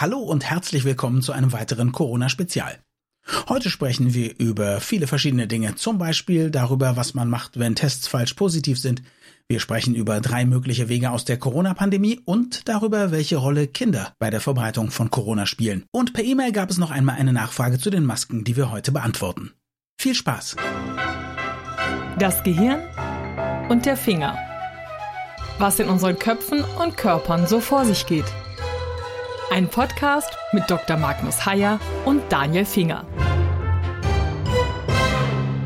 Hallo und herzlich willkommen zu einem weiteren Corona-Spezial. Heute sprechen wir über viele verschiedene Dinge, zum Beispiel darüber, was man macht, wenn Tests falsch positiv sind. Wir sprechen über drei mögliche Wege aus der Corona-Pandemie und darüber, welche Rolle Kinder bei der Verbreitung von Corona spielen. Und per E-Mail gab es noch einmal eine Nachfrage zu den Masken, die wir heute beantworten. Viel Spaß! Das Gehirn und der Finger. Was in unseren Köpfen und Körpern so vor sich geht. Ein Podcast mit Dr. Magnus Heyer und Daniel Finger.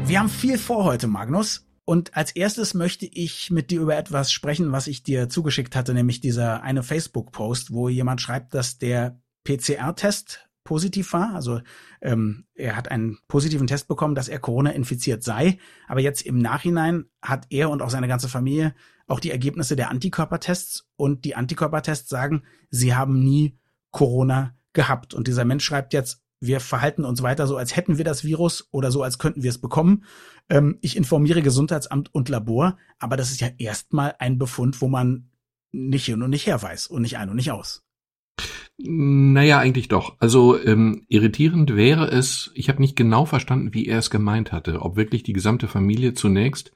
Wir haben viel vor heute, Magnus. Und als erstes möchte ich mit dir über etwas sprechen, was ich dir zugeschickt hatte, nämlich dieser eine Facebook-Post, wo jemand schreibt, dass der PCR-Test positiv war. Also ähm, er hat einen positiven Test bekommen, dass er Corona infiziert sei. Aber jetzt im Nachhinein hat er und auch seine ganze Familie auch die Ergebnisse der Antikörpertests und die Antikörpertests sagen, sie haben nie Corona gehabt. Und dieser Mensch schreibt jetzt, wir verhalten uns weiter so, als hätten wir das Virus oder so, als könnten wir es bekommen. Ähm, ich informiere Gesundheitsamt und Labor, aber das ist ja erstmal ein Befund, wo man nicht hin und nicht her weiß und nicht ein und nicht aus. Naja, eigentlich doch. Also ähm, irritierend wäre es, ich habe nicht genau verstanden, wie er es gemeint hatte, ob wirklich die gesamte Familie zunächst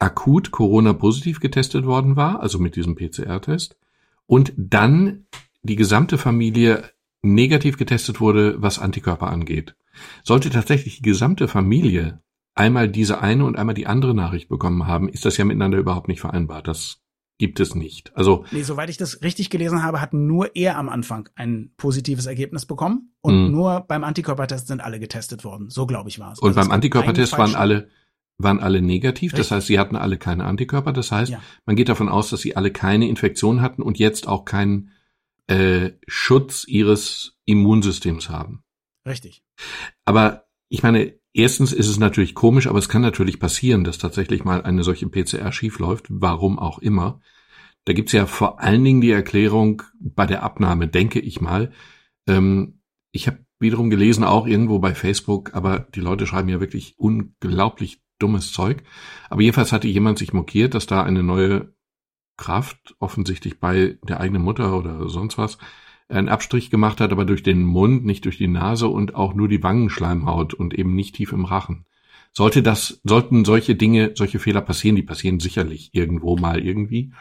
akut Corona-positiv getestet worden war, also mit diesem PCR-Test, und dann die gesamte Familie negativ getestet wurde, was Antikörper angeht. Sollte tatsächlich die gesamte Familie einmal diese eine und einmal die andere Nachricht bekommen haben, ist das ja miteinander überhaupt nicht vereinbar. Das gibt es nicht. Also nee, soweit ich das richtig gelesen habe, hat nur er am Anfang ein positives Ergebnis bekommen und mhm. nur beim Antikörpertest sind alle getestet worden. So glaube ich war es. Und also beim Antikörpertest waren alle waren alle negativ. Richtig. Das heißt, sie hatten alle keine Antikörper. Das heißt, ja. man geht davon aus, dass sie alle keine Infektion hatten und jetzt auch keinen äh, Schutz ihres Immunsystems haben. Richtig. Aber ich meine, erstens ist es natürlich komisch, aber es kann natürlich passieren, dass tatsächlich mal eine solche PCR schiefläuft, warum auch immer. Da gibt's ja vor allen Dingen die Erklärung bei der Abnahme, denke ich mal. Ähm, ich habe wiederum gelesen, auch irgendwo bei Facebook, aber die Leute schreiben ja wirklich unglaublich dummes Zeug. Aber jedenfalls hatte jemand sich mokiert, dass da eine neue Kraft offensichtlich bei der eigenen Mutter oder sonst was einen Abstrich gemacht hat, aber durch den Mund, nicht durch die Nase und auch nur die Wangenschleimhaut und eben nicht tief im Rachen. Sollte das, sollten solche Dinge, solche Fehler passieren, die passieren sicherlich irgendwo mal irgendwie,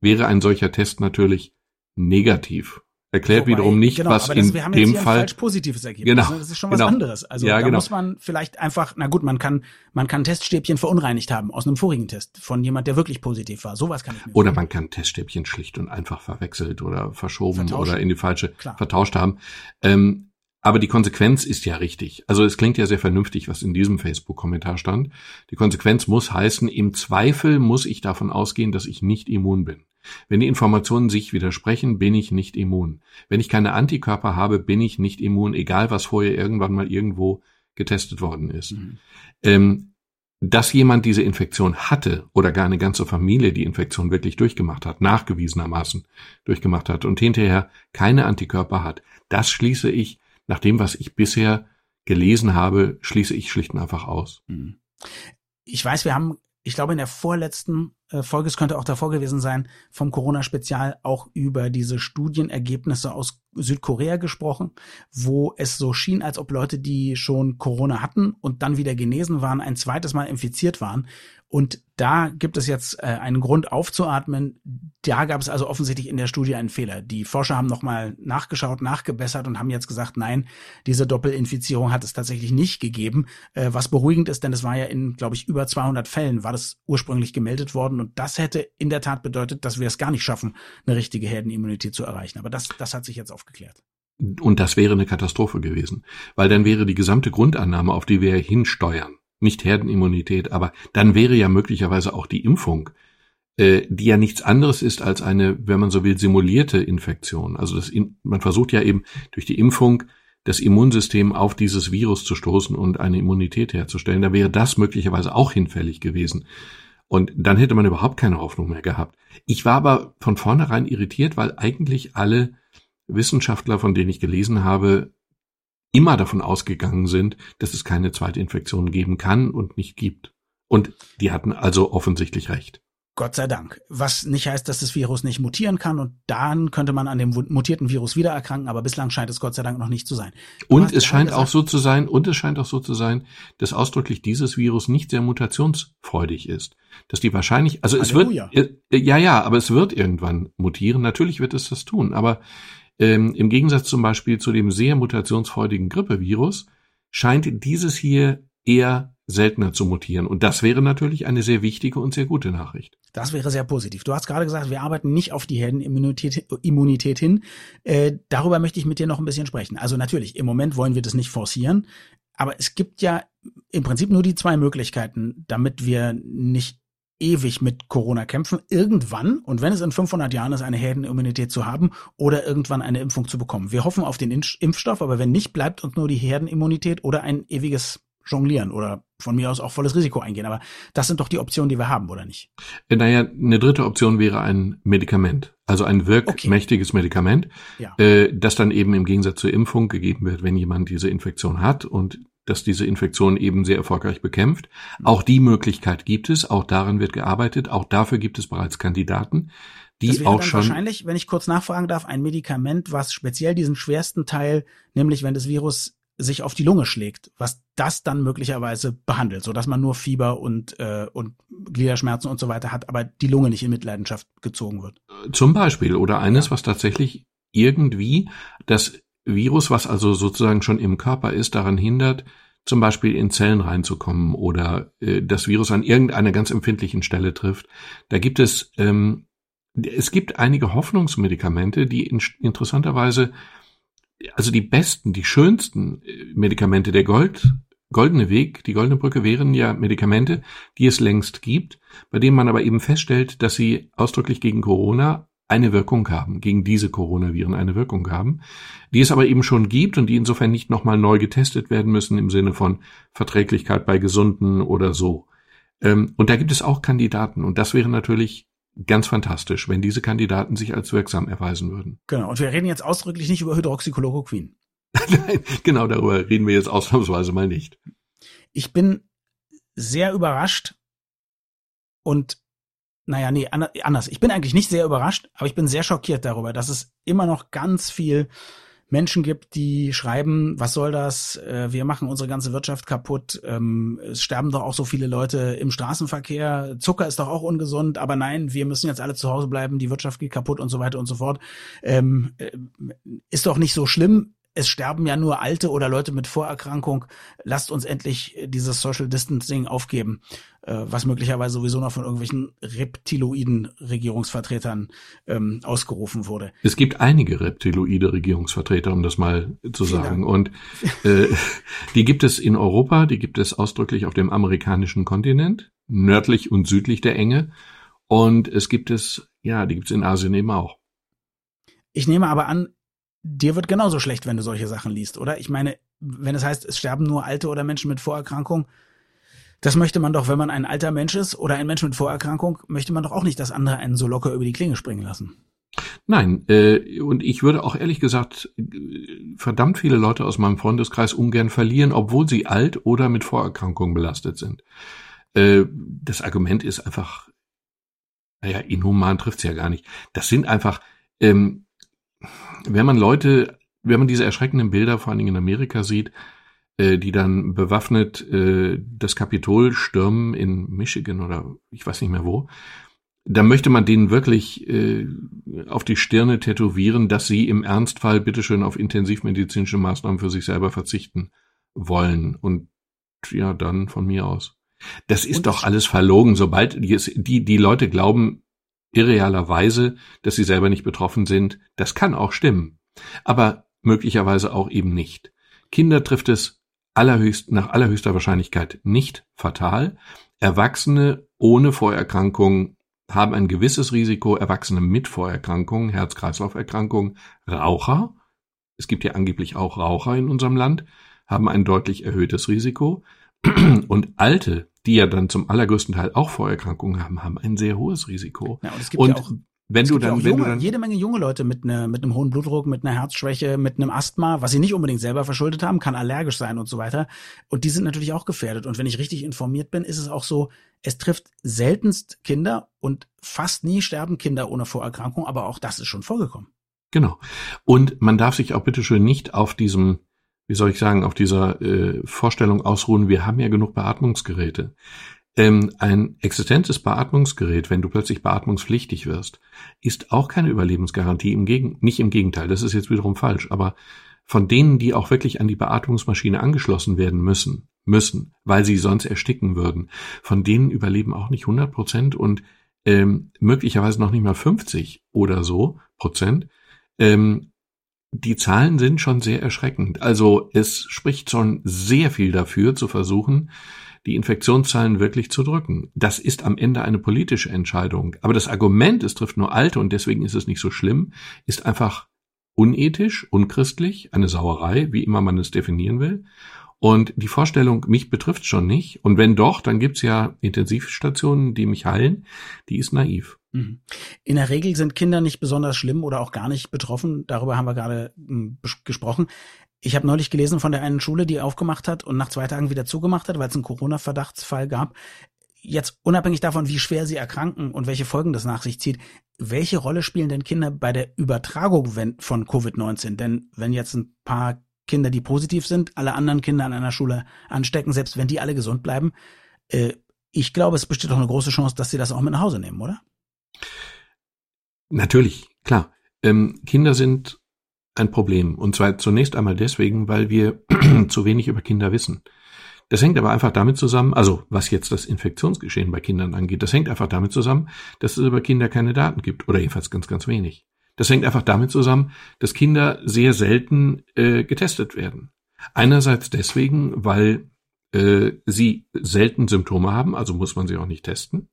wäre ein solcher Test natürlich negativ erklärt Wobei, wiederum nicht, genau, was das, in dem Fall falsch positives Ergebnis. Genau, ne? das ist schon was genau. anderes. Also ja, da genau. muss man vielleicht einfach, na gut, man kann man kann Teststäbchen verunreinigt haben aus einem vorigen Test von jemand, der wirklich positiv war. Sowas kann ich mir. Oder man kann Teststäbchen schlicht und einfach verwechselt oder verschoben Vertauscht. oder in die falsche Klar. vertauscht haben. Ähm, aber die Konsequenz ist ja richtig. Also es klingt ja sehr vernünftig, was in diesem Facebook-Kommentar stand. Die Konsequenz muss heißen, im Zweifel muss ich davon ausgehen, dass ich nicht immun bin. Wenn die Informationen sich widersprechen, bin ich nicht immun. Wenn ich keine Antikörper habe, bin ich nicht immun, egal was vorher irgendwann mal irgendwo getestet worden ist. Mhm. Ähm, dass jemand diese Infektion hatte oder gar eine ganze Familie die Infektion wirklich durchgemacht hat, nachgewiesenermaßen durchgemacht hat und hinterher keine Antikörper hat, das schließe ich nach dem, was ich bisher gelesen habe, schließe ich schlicht und einfach aus. Mhm. Ich weiß, wir haben, ich glaube, in der vorletzten äh, Folge, es könnte auch davor gewesen sein, vom Corona-Spezial auch über diese Studienergebnisse aus Südkorea gesprochen, wo es so schien, als ob Leute, die schon Corona hatten und dann wieder genesen waren, ein zweites Mal infiziert waren. Und da gibt es jetzt äh, einen Grund aufzuatmen. Da gab es also offensichtlich in der Studie einen Fehler. Die Forscher haben nochmal nachgeschaut, nachgebessert und haben jetzt gesagt, nein, diese Doppelinfizierung hat es tatsächlich nicht gegeben. Äh, was beruhigend ist, denn es war ja in, glaube ich, über 200 Fällen war das ursprünglich gemeldet worden. Und das hätte in der Tat bedeutet, dass wir es gar nicht schaffen, eine richtige Herdenimmunität zu erreichen. Aber das, das hat sich jetzt aufgeklärt. Und das wäre eine Katastrophe gewesen, weil dann wäre die gesamte Grundannahme, auf die wir hinsteuern, nicht Herdenimmunität, aber dann wäre ja möglicherweise auch die Impfung, äh, die ja nichts anderes ist als eine, wenn man so will, simulierte Infektion. Also das, man versucht ja eben durch die Impfung das Immunsystem auf dieses Virus zu stoßen und eine Immunität herzustellen. Da wäre das möglicherweise auch hinfällig gewesen. Und dann hätte man überhaupt keine Hoffnung mehr gehabt. Ich war aber von vornherein irritiert, weil eigentlich alle Wissenschaftler, von denen ich gelesen habe, immer davon ausgegangen sind, dass es keine zweite Infektion geben kann und nicht gibt. Und die hatten also offensichtlich recht. Gott sei Dank. Was nicht heißt, dass das Virus nicht mutieren kann und dann könnte man an dem mutierten Virus wieder erkranken, aber bislang scheint es Gott sei Dank noch nicht zu sein. Du und es scheint gesagt, auch so zu sein, und es scheint auch so zu sein, dass ausdrücklich dieses Virus nicht sehr mutationsfreudig ist. Dass die wahrscheinlich, also Halleluja. es wird, äh, ja, ja, aber es wird irgendwann mutieren. Natürlich wird es das tun, aber ähm, im Gegensatz zum Beispiel zu dem sehr mutationsfreudigen Grippevirus scheint dieses hier eher seltener zu mutieren. Und das wäre natürlich eine sehr wichtige und sehr gute Nachricht. Das wäre sehr positiv. Du hast gerade gesagt, wir arbeiten nicht auf die Herdenimmunität Immunität hin. Äh, darüber möchte ich mit dir noch ein bisschen sprechen. Also natürlich, im Moment wollen wir das nicht forcieren, aber es gibt ja im Prinzip nur die zwei Möglichkeiten, damit wir nicht ewig mit Corona kämpfen, irgendwann, und wenn es in 500 Jahren ist, eine Herdenimmunität zu haben oder irgendwann eine Impfung zu bekommen. Wir hoffen auf den Impfstoff, aber wenn nicht, bleibt uns nur die Herdenimmunität oder ein ewiges jonglieren oder von mir aus auch volles Risiko eingehen. Aber das sind doch die Optionen, die wir haben, oder nicht? Äh, naja, eine dritte Option wäre ein Medikament. Also ein wirkmächtiges okay. Medikament, ja. äh, das dann eben im Gegensatz zur Impfung gegeben wird, wenn jemand diese Infektion hat und dass diese Infektion eben sehr erfolgreich bekämpft. Auch die Möglichkeit gibt es, auch daran wird gearbeitet, auch dafür gibt es bereits Kandidaten, die das wäre auch dann schon wahrscheinlich, wenn ich kurz nachfragen darf, ein Medikament, was speziell diesen schwersten Teil, nämlich wenn das Virus sich auf die Lunge schlägt, was das dann möglicherweise behandelt, so dass man nur Fieber und äh, und Gliederschmerzen und so weiter hat, aber die Lunge nicht in Mitleidenschaft gezogen wird. Zum Beispiel oder eines, ja. was tatsächlich irgendwie das Virus, was also sozusagen schon im Körper ist, daran hindert, zum Beispiel in Zellen reinzukommen oder äh, das Virus an irgendeiner ganz empfindlichen Stelle trifft. Da gibt es ähm, es gibt einige Hoffnungsmedikamente, die in, interessanterweise also die besten, die schönsten äh, Medikamente der Gold, goldene Weg, die goldene Brücke wären ja Medikamente, die es längst gibt, bei denen man aber eben feststellt, dass sie ausdrücklich gegen Corona eine Wirkung haben, gegen diese Coronaviren eine Wirkung haben, die es aber eben schon gibt und die insofern nicht nochmal neu getestet werden müssen im Sinne von Verträglichkeit bei Gesunden oder so. Ähm, und da gibt es auch Kandidaten und das wäre natürlich ganz fantastisch, wenn diese Kandidaten sich als wirksam erweisen würden. Genau, und wir reden jetzt ausdrücklich nicht über Hydroxychloroquin. Nein, genau darüber reden wir jetzt ausnahmsweise mal nicht. Ich bin sehr überrascht und naja, nee, anders. Ich bin eigentlich nicht sehr überrascht, aber ich bin sehr schockiert darüber, dass es immer noch ganz viel Menschen gibt, die schreiben, was soll das? Äh, wir machen unsere ganze Wirtschaft kaputt. Ähm, es sterben doch auch so viele Leute im Straßenverkehr. Zucker ist doch auch ungesund, aber nein, wir müssen jetzt alle zu Hause bleiben, die Wirtschaft geht kaputt und so weiter und so fort. Ähm, äh, ist doch nicht so schlimm es sterben ja nur Alte oder Leute mit Vorerkrankung. Lasst uns endlich dieses Social Distancing aufgeben, äh, was möglicherweise sowieso noch von irgendwelchen reptiloiden Regierungsvertretern ähm, ausgerufen wurde. Es gibt einige reptiloide Regierungsvertreter, um das mal zu sagen. Und äh, die gibt es in Europa, die gibt es ausdrücklich auf dem amerikanischen Kontinent, nördlich und südlich der Enge. Und es gibt es, ja, die gibt es in Asien eben auch. Ich nehme aber an, dir wird genauso schlecht, wenn du solche Sachen liest, oder? Ich meine, wenn es heißt, es sterben nur Alte oder Menschen mit Vorerkrankung, das möchte man doch, wenn man ein alter Mensch ist oder ein Mensch mit Vorerkrankung, möchte man doch auch nicht, dass andere einen so locker über die Klinge springen lassen. Nein, äh, und ich würde auch ehrlich gesagt verdammt viele Leute aus meinem Freundeskreis ungern verlieren, obwohl sie alt oder mit Vorerkrankungen belastet sind. Äh, das Argument ist einfach, naja, inhuman trifft's ja gar nicht. Das sind einfach, ähm, wenn man Leute, wenn man diese erschreckenden Bilder vor allen Dingen in Amerika sieht, äh, die dann bewaffnet äh, das Kapitol stürmen in Michigan oder ich weiß nicht mehr wo, dann möchte man denen wirklich äh, auf die Stirne tätowieren, dass sie im Ernstfall bitteschön auf intensivmedizinische Maßnahmen für sich selber verzichten wollen. Und ja, dann von mir aus. Das ist Und doch alles verlogen, sobald die, die Leute glauben, irrealerweise, dass sie selber nicht betroffen sind. Das kann auch stimmen, aber möglicherweise auch eben nicht. Kinder trifft es allerhöchst, nach allerhöchster Wahrscheinlichkeit nicht fatal. Erwachsene ohne Vorerkrankung haben ein gewisses Risiko, Erwachsene mit Vorerkrankungen, Herz-Kreislauf-Erkrankungen, Raucher, es gibt ja angeblich auch Raucher in unserem Land, haben ein deutlich erhöhtes Risiko. Und Alte, die ja dann zum allergrößten Teil auch Vorerkrankungen haben, haben ein sehr hohes Risiko. Ja, und es gibt und, ja auch wenn es du ja dann, auch wenn junge, du dann, jede Menge junge Leute mit, ne, mit einem hohen Blutdruck, mit einer Herzschwäche, mit einem Asthma, was sie nicht unbedingt selber verschuldet haben, kann allergisch sein und so weiter. Und die sind natürlich auch gefährdet. Und wenn ich richtig informiert bin, ist es auch so, es trifft seltenst Kinder und fast nie sterben Kinder ohne Vorerkrankung, aber auch das ist schon vorgekommen. genau. Und man darf sich auch bitteschön nicht auf diesem, wie soll ich sagen, auf dieser äh, Vorstellung ausruhen, wir haben ja genug Beatmungsgeräte. Ähm, ein existentes Beatmungsgerät, wenn du plötzlich beatmungspflichtig wirst, ist auch keine Überlebensgarantie. Im Gegen nicht im Gegenteil, das ist jetzt wiederum falsch. Aber von denen, die auch wirklich an die Beatmungsmaschine angeschlossen werden müssen, müssen, weil sie sonst ersticken würden, von denen überleben auch nicht 100 Prozent und ähm, möglicherweise noch nicht mal 50 oder so Prozent. Ähm, die Zahlen sind schon sehr erschreckend. Also es spricht schon sehr viel dafür, zu versuchen, die Infektionszahlen wirklich zu drücken. Das ist am Ende eine politische Entscheidung. Aber das Argument, es trifft nur Alte und deswegen ist es nicht so schlimm, ist einfach unethisch, unchristlich, eine Sauerei, wie immer man es definieren will. Und die Vorstellung, mich betrifft schon nicht. Und wenn doch, dann gibt's ja Intensivstationen, die mich heilen. Die ist naiv. Mhm. In der Regel sind Kinder nicht besonders schlimm oder auch gar nicht betroffen. Darüber haben wir gerade m, bes- gesprochen. Ich habe neulich gelesen von der einen Schule, die aufgemacht hat und nach zwei Tagen wieder zugemacht hat, weil es einen Corona-Verdachtsfall gab. Jetzt unabhängig davon, wie schwer sie erkranken und welche Folgen das nach sich zieht, welche Rolle spielen denn Kinder bei der Übertragung von Covid-19? Denn wenn jetzt ein paar Kinder, die positiv sind, alle anderen Kinder an einer Schule anstecken, selbst wenn die alle gesund bleiben, äh, ich glaube, es besteht doch eine große Chance, dass sie das auch mit nach Hause nehmen, oder? Natürlich, klar. Ähm, Kinder sind ein Problem. Und zwar zunächst einmal deswegen, weil wir zu wenig über Kinder wissen. Das hängt aber einfach damit zusammen, also was jetzt das Infektionsgeschehen bei Kindern angeht, das hängt einfach damit zusammen, dass es über Kinder keine Daten gibt oder jedenfalls ganz, ganz wenig. Das hängt einfach damit zusammen, dass Kinder sehr selten äh, getestet werden. Einerseits deswegen, weil äh, sie selten Symptome haben, also muss man sie auch nicht testen.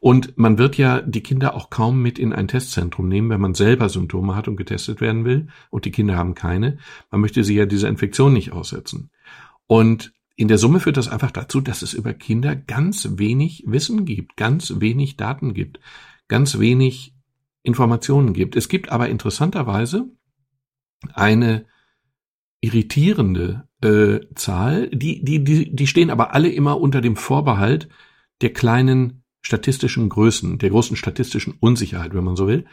Und man wird ja die Kinder auch kaum mit in ein Testzentrum nehmen, wenn man selber Symptome hat und getestet werden will und die Kinder haben keine. Man möchte sie ja dieser Infektion nicht aussetzen. Und in der Summe führt das einfach dazu, dass es über Kinder ganz wenig Wissen gibt, ganz wenig Daten gibt, ganz wenig Informationen gibt. Es gibt aber interessanterweise eine irritierende äh, Zahl, die, die, die, die stehen aber alle immer unter dem Vorbehalt der kleinen statistischen Größen, der großen statistischen Unsicherheit, wenn man so will.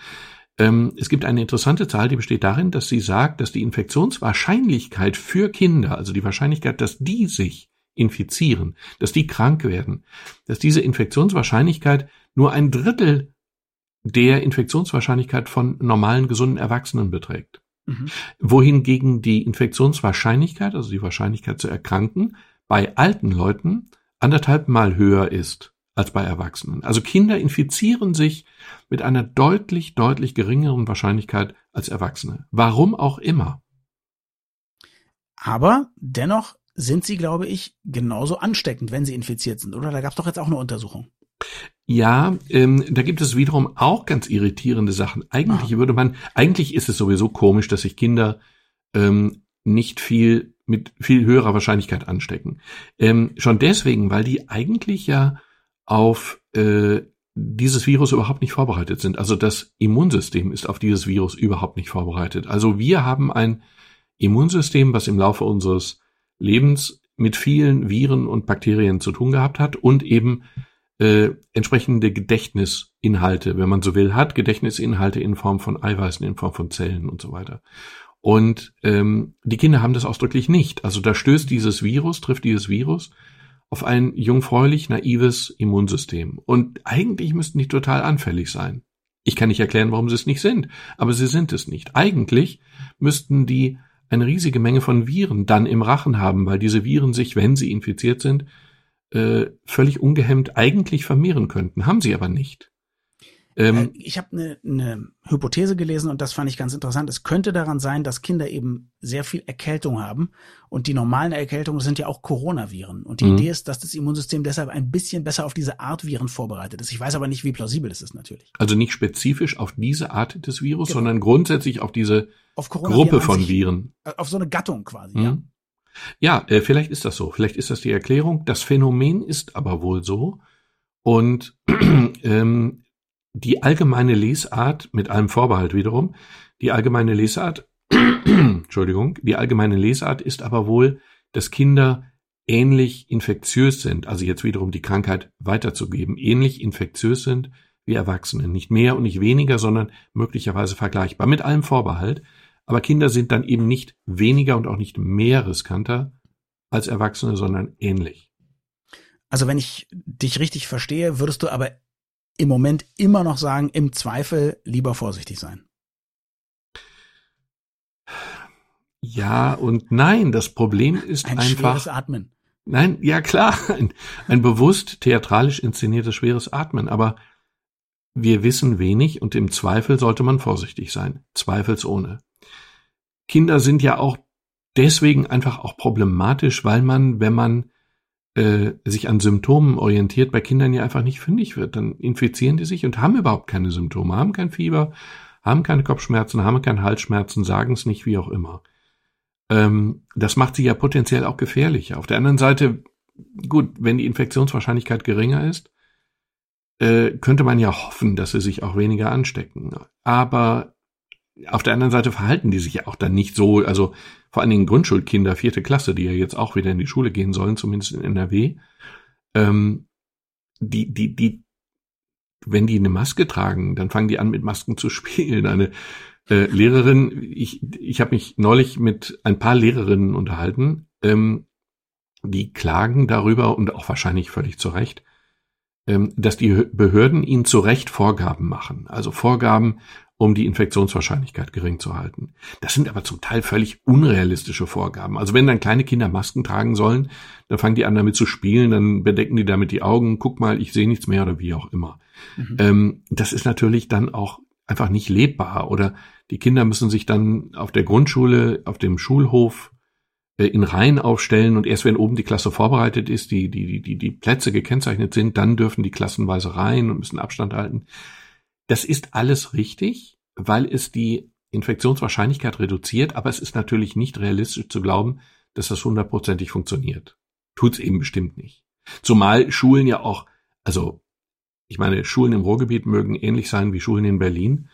Ähm, es gibt eine interessante Zahl, die besteht darin, dass sie sagt, dass die Infektionswahrscheinlichkeit für Kinder, also die Wahrscheinlichkeit, dass die sich infizieren, dass die krank werden, dass diese Infektionswahrscheinlichkeit nur ein Drittel der Infektionswahrscheinlichkeit von normalen gesunden Erwachsenen beträgt. Mhm. Wohingegen die Infektionswahrscheinlichkeit, also die Wahrscheinlichkeit zu erkranken, bei alten Leuten anderthalb Mal höher ist als bei Erwachsenen. Also Kinder infizieren sich mit einer deutlich, deutlich geringeren Wahrscheinlichkeit als Erwachsene. Warum auch immer. Aber dennoch sind sie, glaube ich, genauso ansteckend, wenn sie infiziert sind, oder? Da gab es doch jetzt auch eine Untersuchung. Ja, ähm, da gibt es wiederum auch ganz irritierende Sachen. Eigentlich Ah. würde man, eigentlich ist es sowieso komisch, dass sich Kinder ähm, nicht viel mit viel höherer Wahrscheinlichkeit anstecken. Ähm, schon deswegen, weil die eigentlich ja auf äh, dieses Virus überhaupt nicht vorbereitet sind. Also das Immunsystem ist auf dieses Virus überhaupt nicht vorbereitet. Also wir haben ein Immunsystem, was im Laufe unseres Lebens mit vielen Viren und Bakterien zu tun gehabt hat und eben äh, entsprechende Gedächtnisinhalte, wenn man so will, hat Gedächtnisinhalte in Form von Eiweißen, in Form von Zellen und so weiter. Und ähm, die Kinder haben das ausdrücklich nicht. Also da stößt dieses Virus, trifft dieses Virus auf ein jungfräulich naives Immunsystem. Und eigentlich müssten die total anfällig sein. Ich kann nicht erklären, warum sie es nicht sind, aber sie sind es nicht. Eigentlich müssten die eine riesige Menge von Viren dann im Rachen haben, weil diese Viren sich, wenn sie infiziert sind, äh, völlig ungehemmt eigentlich vermehren könnten. Haben sie aber nicht. Ähm, Äh, ich habe eine ne Hypothese gelesen und das fand ich ganz interessant. Es könnte daran sein, dass Kinder eben sehr viel Erkältung haben und die normalen Erkältungen sind ja auch Coronaviren. Und die Mhm. Idee ist, dass das Immunsystem deshalb ein bisschen besser auf diese Art Viren vorbereitet ist. Ich weiß aber nicht, wie plausibel das ist natürlich. also nicht spezifisch auf diese Art des Virus, Genau. sondern grundsätzlich auf diese Auf Gruppe von sich, Viren. äh, Auf so eine Gattung quasi, ja. Hm? Ja, äh, vielleicht ist das so. Vielleicht ist das die Erklärung. Das Phänomen ist aber wohl so. Und ähm, die allgemeine Lesart, mit allem Vorbehalt wiederum, die allgemeine Lesart, Entschuldigung, die allgemeine Lesart ist aber wohl, dass Kinder ähnlich infektiös sind, also jetzt wiederum die Krankheit weiterzugeben, ähnlich infektiös sind wie Erwachsene. Nicht mehr und nicht weniger, sondern möglicherweise vergleichbar. Mit allem Vorbehalt. Aber Kinder sind dann eben nicht weniger und auch nicht mehr riskanter als Erwachsene, sondern ähnlich. Also wenn ich dich richtig verstehe, würdest du aber im Moment immer noch sagen, im Zweifel lieber vorsichtig sein. Ja und nein. Das Problem ist Ein einfach. schweres Atmen. Nein, ja klar, ein, ein bewusst theatralisch inszeniertes schweres Atmen, aber wir wissen wenig und im Zweifel sollte man vorsichtig sein, zweifelsohne. Kinder sind ja auch deswegen einfach auch problematisch, weil man, wenn man äh, sich an Symptomen orientiert, bei Kindern ja einfach nicht fündig wird. Dann infizieren die sich und haben überhaupt keine Symptome, haben kein Fieber, haben keine Kopfschmerzen, haben keine Halsschmerzen, sagen es nicht, wie auch immer. Ähm, das macht sie ja potenziell auch gefährlicher. Auf der anderen Seite, gut, wenn die Infektionswahrscheinlichkeit geringer ist, äh, könnte man ja hoffen, dass sie sich auch weniger anstecken. Aber auf der anderen Seite verhalten die sich ja auch dann nicht so, also vor allen Dingen Grundschulkinder, vierte Klasse, die ja jetzt auch wieder in die Schule gehen sollen, zumindest in NRW, ähm, die, die, die, wenn die eine Maske tragen, dann fangen die an mit Masken zu spielen. Eine äh, Lehrerin, ich, ich habe mich neulich mit ein paar Lehrerinnen unterhalten, ähm, die klagen darüber und auch wahrscheinlich völlig zu Recht, ähm, dass die Behörden ihnen zu Recht Vorgaben machen. Also Vorgaben, um die Infektionswahrscheinlichkeit gering zu halten. Das sind aber zum Teil völlig unrealistische Vorgaben. Also wenn dann kleine Kinder Masken tragen sollen, dann fangen die an damit zu spielen, dann bedecken die damit die Augen, guck mal, ich sehe nichts mehr oder wie auch immer. Mhm. Ähm, das ist natürlich dann auch einfach nicht lebbar oder die Kinder müssen sich dann auf der Grundschule, auf dem Schulhof äh, in Reihen aufstellen und erst wenn oben die Klasse vorbereitet ist, die, die, die, die Plätze gekennzeichnet sind, dann dürfen die klassenweise rein und müssen Abstand halten. Das ist alles richtig, weil es die Infektionswahrscheinlichkeit reduziert, aber es ist natürlich nicht realistisch zu glauben, dass das hundertprozentig funktioniert. Tut's eben bestimmt nicht. Zumal Schulen ja auch, also ich meine, Schulen im Ruhrgebiet mögen ähnlich sein wie Schulen in Berlin.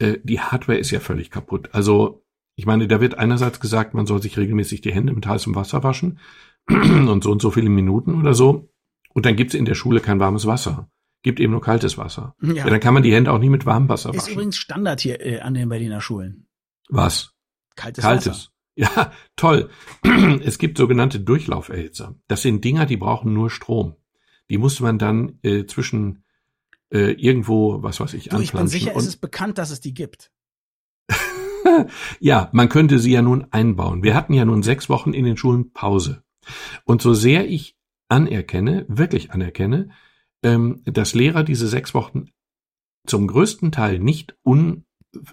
Äh, die Hardware ist ja völlig kaputt. Also ich meine, da wird einerseits gesagt, man soll sich regelmäßig die Hände mit heißem Wasser waschen und so und so viele Minuten oder so. Und dann gibt's in der Schule kein warmes Wasser gibt eben nur kaltes Wasser. Ja. ja. dann kann man die Hände auch nie mit warmem Wasser waschen. Ist übrigens Standard hier äh, an den Berliner Schulen. Was? Kaltes, kaltes. Wasser. Ja, toll. Es gibt sogenannte Durchlauferhitzer. Das sind Dinger, die brauchen nur Strom. Die muss man dann äh, zwischen äh, irgendwo, was weiß ich, du, Ich bin sicher, es ist bekannt, dass es die gibt. ja, man könnte sie ja nun einbauen. Wir hatten ja nun sechs Wochen in den Schulen Pause. Und so sehr ich anerkenne, wirklich anerkenne, dass Lehrer diese sechs Wochen zum größten Teil nicht un,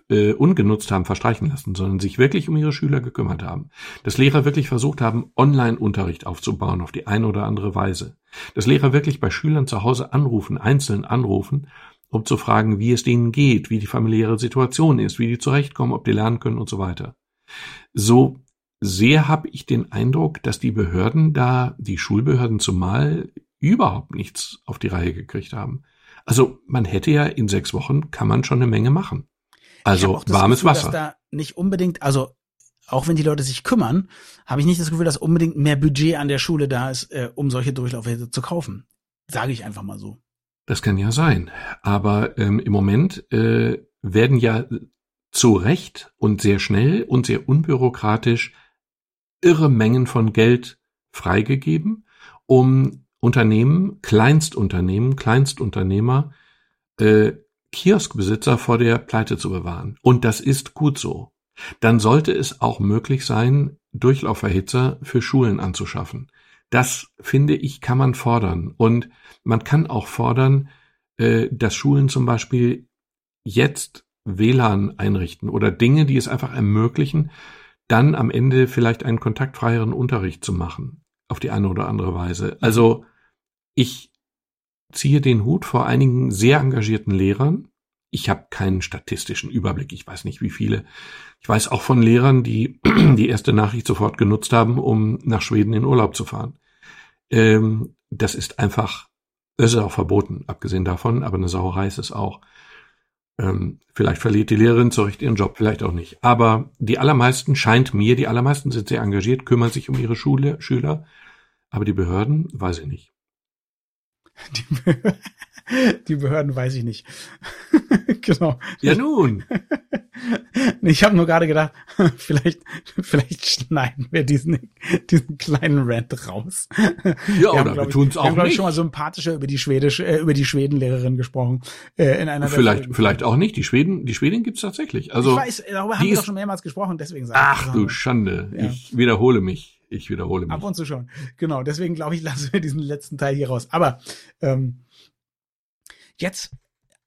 äh, ungenutzt haben verstreichen lassen, sondern sich wirklich um ihre Schüler gekümmert haben. Dass Lehrer wirklich versucht haben, Online-Unterricht aufzubauen auf die eine oder andere Weise. Dass Lehrer wirklich bei Schülern zu Hause anrufen, einzeln anrufen, um zu fragen, wie es denen geht, wie die familiäre Situation ist, wie die zurechtkommen, ob die lernen können und so weiter. So sehr habe ich den Eindruck, dass die Behörden da, die Schulbehörden zumal, überhaupt nichts auf die Reihe gekriegt haben. Also man hätte ja in sechs Wochen kann man schon eine Menge machen. Also warmes Gefühl, Wasser. Dass da nicht unbedingt, also auch wenn die Leute sich kümmern, habe ich nicht das Gefühl, dass unbedingt mehr Budget an der Schule da ist, äh, um solche Durchlaufwerte zu kaufen. Sage ich einfach mal so. Das kann ja sein. Aber ähm, im Moment äh, werden ja zu Recht und sehr schnell und sehr unbürokratisch irre Mengen von Geld freigegeben, um Unternehmen, Kleinstunternehmen, Kleinstunternehmer, äh, Kioskbesitzer vor der Pleite zu bewahren. Und das ist gut so. Dann sollte es auch möglich sein, Durchlauferhitzer für Schulen anzuschaffen. Das finde ich, kann man fordern. Und man kann auch fordern, äh, dass Schulen zum Beispiel jetzt WLAN einrichten oder Dinge, die es einfach ermöglichen, dann am Ende vielleicht einen kontaktfreieren Unterricht zu machen auf die eine oder andere Weise. Also ich ziehe den Hut vor einigen sehr engagierten Lehrern. Ich habe keinen statistischen Überblick. Ich weiß nicht, wie viele. Ich weiß auch von Lehrern, die die erste Nachricht sofort genutzt haben, um nach Schweden in Urlaub zu fahren. Ähm, das ist einfach Es ist auch verboten, abgesehen davon, aber eine Sauerei ist es auch. Ähm, vielleicht verliert die Lehrerin zu Recht ihren Job, vielleicht auch nicht. Aber die allermeisten, scheint mir, die allermeisten sind sehr engagiert, kümmern sich um ihre Schule, Schüler. Aber die Behörden, weiß ich nicht. Die, Be die Behörden weiß ich nicht. genau. Ja nun. Ich habe nur gerade gedacht, vielleicht, vielleicht schneiden wir diesen, diesen kleinen Rant raus. Ja, wir oder wir tun es auch wir haben, nicht. Ich, schon mal sympathischer über die schwedische, äh, über die Schwedenlehrerin gesprochen. Äh, in einer vielleicht, vielleicht auch nicht. Die Schweden, die Schweden gibt's tatsächlich. Also ich weiß, darüber haben wir doch schon mehrmals gesprochen. Deswegen sage Ach du Schande. Ja. Ich wiederhole mich. Ich wiederhole mich. Ab und zu schon. Genau. Deswegen glaube ich, lassen wir diesen letzten Teil hier raus. Aber ähm, jetzt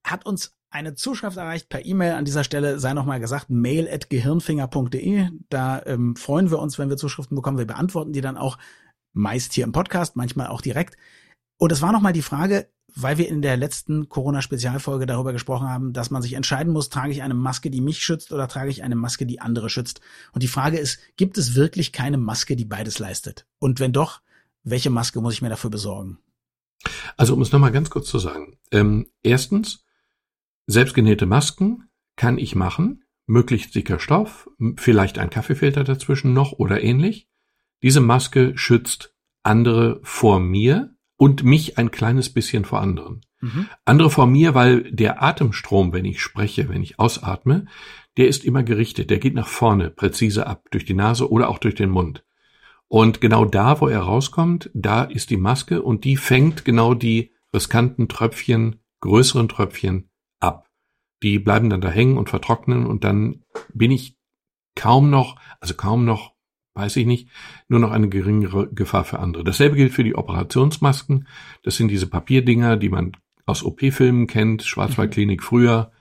hat uns eine Zuschrift erreicht per E-Mail an dieser Stelle, sei nochmal gesagt, mail at gehirnfinger.de. Da ähm, freuen wir uns, wenn wir Zuschriften bekommen. Wir beantworten die dann auch meist hier im Podcast, manchmal auch direkt. Und es war nochmal die Frage, weil wir in der letzten Corona-Spezialfolge darüber gesprochen haben, dass man sich entscheiden muss, trage ich eine Maske, die mich schützt oder trage ich eine Maske, die andere schützt. Und die Frage ist, gibt es wirklich keine Maske, die beides leistet? Und wenn doch, welche Maske muss ich mir dafür besorgen? Also um es nochmal ganz kurz zu sagen. Ähm, erstens, selbstgenähte Masken kann ich machen, möglichst dicker Stoff, vielleicht ein Kaffeefilter dazwischen noch oder ähnlich. Diese Maske schützt andere vor mir, und mich ein kleines bisschen vor anderen. Mhm. Andere vor mir, weil der Atemstrom, wenn ich spreche, wenn ich ausatme, der ist immer gerichtet, der geht nach vorne, präzise ab, durch die Nase oder auch durch den Mund. Und genau da, wo er rauskommt, da ist die Maske und die fängt genau die riskanten Tröpfchen, größeren Tröpfchen ab. Die bleiben dann da hängen und vertrocknen und dann bin ich kaum noch, also kaum noch weiß ich nicht, nur noch eine geringere Gefahr für andere. Dasselbe gilt für die Operationsmasken. Das sind diese Papierdinger, die man aus OP-Filmen kennt, Schwarzwaldklinik früher,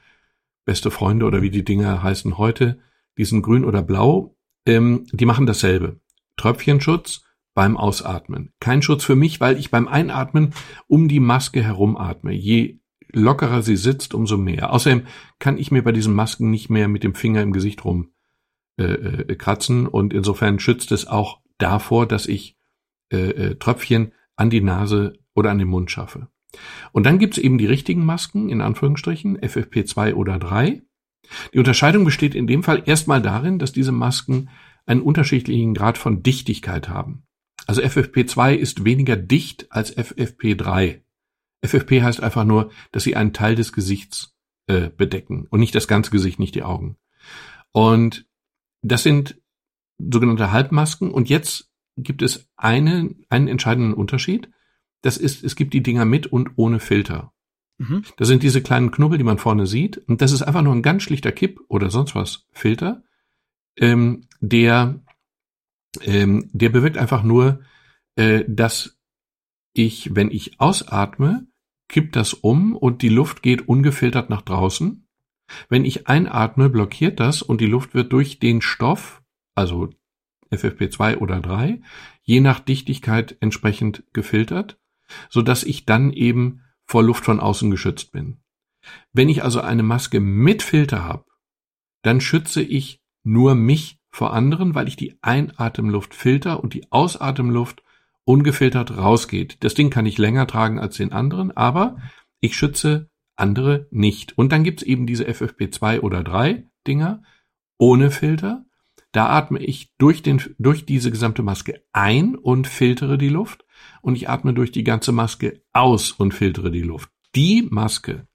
beste Freunde oder wie die Dinger heißen heute, die sind grün oder blau, ähm, die machen dasselbe. Tröpfchenschutz beim Ausatmen. Kein Schutz für mich, weil ich beim Einatmen um die Maske herum atme. Je lockerer sie sitzt, umso mehr. Außerdem kann ich mir bei diesen Masken nicht mehr mit dem Finger im Gesicht rum äh, äh, kratzen und insofern schützt es auch davor, dass ich äh, äh, Tröpfchen an die Nase oder an den Mund schaffe. Und dann gibt's eben die richtigen Masken, in Anführungsstrichen, FFP2 oder 3. Die Unterscheidung besteht in dem Fall erstmal darin, dass diese Masken einen unterschiedlichen Grad von Dichtigkeit haben. Also FFP2 ist weniger dicht als FFP3. FFP heißt einfach nur, dass sie einen Teil des Gesichts äh, bedecken und nicht das ganze Gesicht, nicht die Augen. Und das sind sogenannte Halbmasken. Und jetzt gibt es eine, einen entscheidenden Unterschied. Das ist, es gibt die Dinger mit und ohne Filter. Mhm. Das sind diese kleinen Knubbel, die man vorne sieht. Und das ist einfach nur ein ganz schlichter Kipp oder sonst was Filter, ähm, der, ähm, der bewirkt einfach nur, äh, dass ich, wenn ich ausatme, kippt das um und die Luft geht ungefiltert nach draußen. Wenn ich einatme, blockiert das und die Luft wird durch den Stoff, also FFP2 oder 3, je nach Dichtigkeit entsprechend gefiltert, so dass ich dann eben vor Luft von außen geschützt bin. Wenn ich also eine Maske mit Filter habe, dann schütze ich nur mich vor anderen, weil ich die Einatemluft filter und die Ausatemluft ungefiltert rausgeht. Das Ding kann ich länger tragen als den anderen, aber ich schütze andere nicht. Und dann gibt's eben diese FFP2 oder 3 Dinger ohne Filter. Da atme ich durch, den, durch diese gesamte Maske ein und filtere die Luft. Und ich atme durch die ganze Maske aus und filtere die Luft. Die Maske,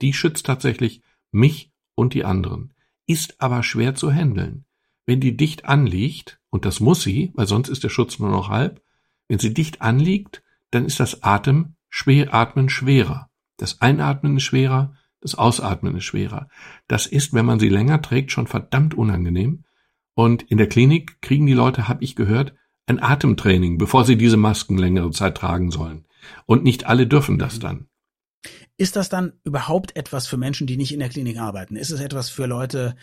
die schützt tatsächlich mich und die anderen, ist aber schwer zu handeln. Wenn die dicht anliegt, und das muss sie, weil sonst ist der Schutz nur noch halb, wenn sie dicht anliegt, dann ist das Atem schwer, Atmen schwerer. Das Einatmen ist schwerer, das Ausatmen ist schwerer. Das ist, wenn man sie länger trägt, schon verdammt unangenehm. Und in der Klinik kriegen die Leute, habe ich gehört, ein Atemtraining, bevor sie diese Masken längere Zeit tragen sollen. Und nicht alle dürfen das dann. Ist das dann überhaupt etwas für Menschen, die nicht in der Klinik arbeiten? Ist es etwas für Leute,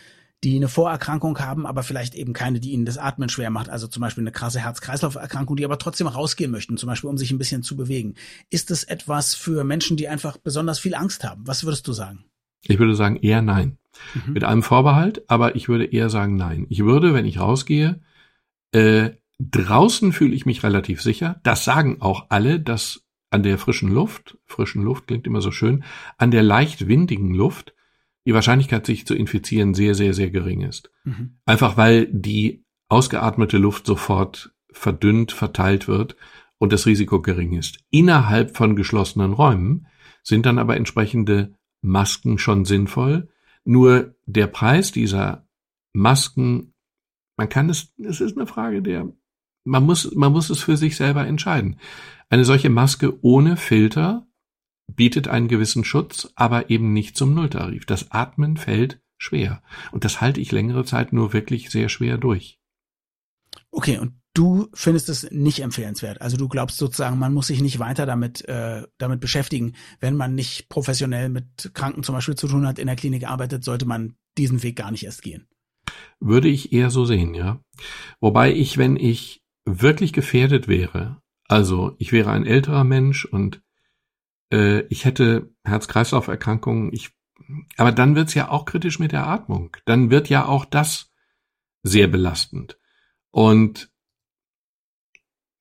die eine Vorerkrankung haben, aber vielleicht eben keine, die ihnen das Atmen schwer macht, also zum Beispiel eine krasse Herz-Kreislauf-Erkrankung, die aber trotzdem rausgehen möchten, zum Beispiel um sich ein bisschen zu bewegen. Ist es etwas für Menschen, die einfach besonders viel Angst haben? Was würdest du sagen? Ich würde sagen eher nein. Mhm. Mit einem Vorbehalt, aber ich würde eher sagen nein. Ich würde, wenn ich rausgehe, äh, draußen fühle ich mich relativ sicher. Das sagen auch alle, dass an der frischen Luft, frischen Luft klingt immer so schön, an der leicht windigen Luft die Wahrscheinlichkeit, sich zu infizieren, sehr, sehr, sehr gering ist. Mhm. Einfach weil die ausgeatmete Luft sofort verdünnt, verteilt wird und das Risiko gering ist. Innerhalb von geschlossenen Räumen sind dann aber entsprechende Masken schon sinnvoll. Nur der Preis dieser Masken, man kann es, es ist eine Frage der, man muss, man muss es für sich selber entscheiden. Eine solche Maske ohne Filter bietet einen gewissen Schutz, aber eben nicht zum Nulltarif. Das Atmen fällt schwer. Und das halte ich längere Zeit nur wirklich sehr schwer durch. Okay, und du findest es nicht empfehlenswert. Also du glaubst sozusagen, man muss sich nicht weiter damit, äh, damit beschäftigen. Wenn man nicht professionell mit Kranken zum Beispiel zu tun hat, in der Klinik arbeitet, sollte man diesen Weg gar nicht erst gehen. Würde ich eher so sehen, ja. Wobei ich, wenn ich wirklich gefährdet wäre, also ich wäre ein älterer Mensch und äh, ich hätte Herz-Kreislauf-Erkrankungen, ich, aber dann wird's ja auch kritisch mit der Atmung. Dann wird ja auch das sehr belastend. Und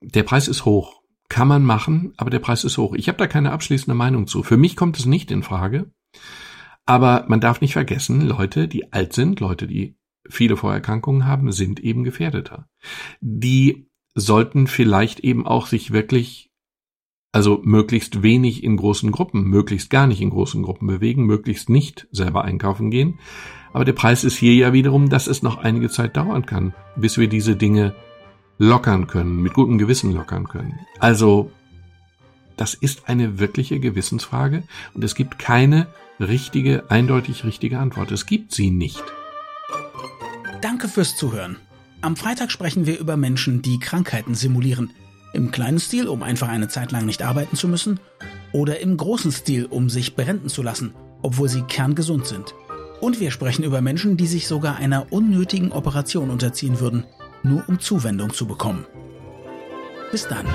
der Preis ist hoch. Kann man machen, aber der Preis ist hoch. Ich habe da keine abschließende Meinung zu. Für mich kommt es nicht in Frage. Aber man darf nicht vergessen, Leute, die alt sind, Leute, die viele Vorerkrankungen haben, sind eben gefährdeter. Die sollten vielleicht eben auch sich wirklich also möglichst wenig in großen Gruppen, möglichst gar nicht in großen Gruppen bewegen, möglichst nicht selber einkaufen gehen. Aber der Preis ist hier ja wiederum, dass es noch einige Zeit dauern kann, bis wir diese Dinge lockern können, mit gutem Gewissen lockern können. Also, das ist eine wirkliche Gewissensfrage und es gibt keine richtige, eindeutig richtige Antwort. Es gibt sie nicht. Danke fürs Zuhören. Am Freitag sprechen wir über Menschen, die Krankheiten simulieren. Im kleinen Stil, um einfach eine Zeit lang nicht arbeiten zu müssen, oder im großen Stil, um sich berenten zu lassen, obwohl sie kerngesund sind. Und wir sprechen über Menschen, die sich sogar einer unnötigen Operation unterziehen würden, nur um Zuwendung zu bekommen. Bis dann.